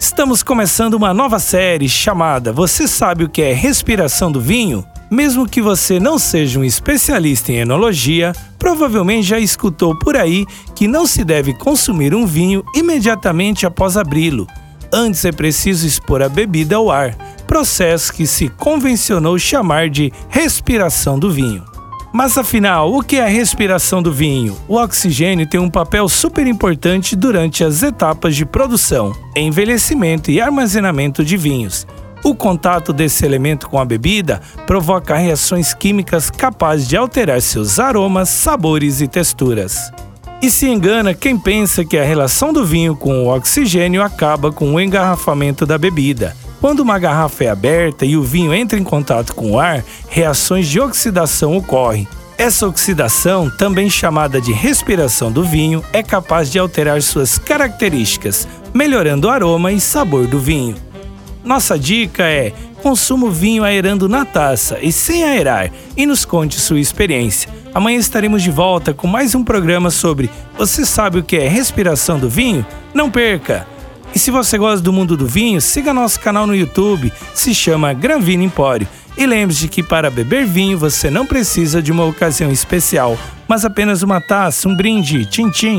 Estamos começando uma nova série chamada Você sabe o que é respiração do vinho? Mesmo que você não seja um especialista em enologia, provavelmente já escutou por aí que não se deve consumir um vinho imediatamente após abri-lo. Antes é preciso expor a bebida ao ar, processo que se convencionou chamar de respiração do vinho. Mas afinal, o que é a respiração do vinho? O oxigênio tem um papel super importante durante as etapas de produção, envelhecimento e armazenamento de vinhos. O contato desse elemento com a bebida provoca reações químicas capazes de alterar seus aromas, sabores e texturas. E se engana quem pensa que a relação do vinho com o oxigênio acaba com o engarrafamento da bebida. Quando uma garrafa é aberta e o vinho entra em contato com o ar, reações de oxidação ocorrem. Essa oxidação, também chamada de respiração do vinho, é capaz de alterar suas características, melhorando o aroma e sabor do vinho. Nossa dica é: consuma o vinho aerando na taça e sem aerar e nos conte sua experiência. Amanhã estaremos de volta com mais um programa sobre Você sabe o que é respiração do vinho? Não perca! E se você gosta do mundo do vinho, siga nosso canal no YouTube, se chama Granvino Empório. E lembre-se que para beber vinho você não precisa de uma ocasião especial, mas apenas uma taça, um brinde, tchim-tchim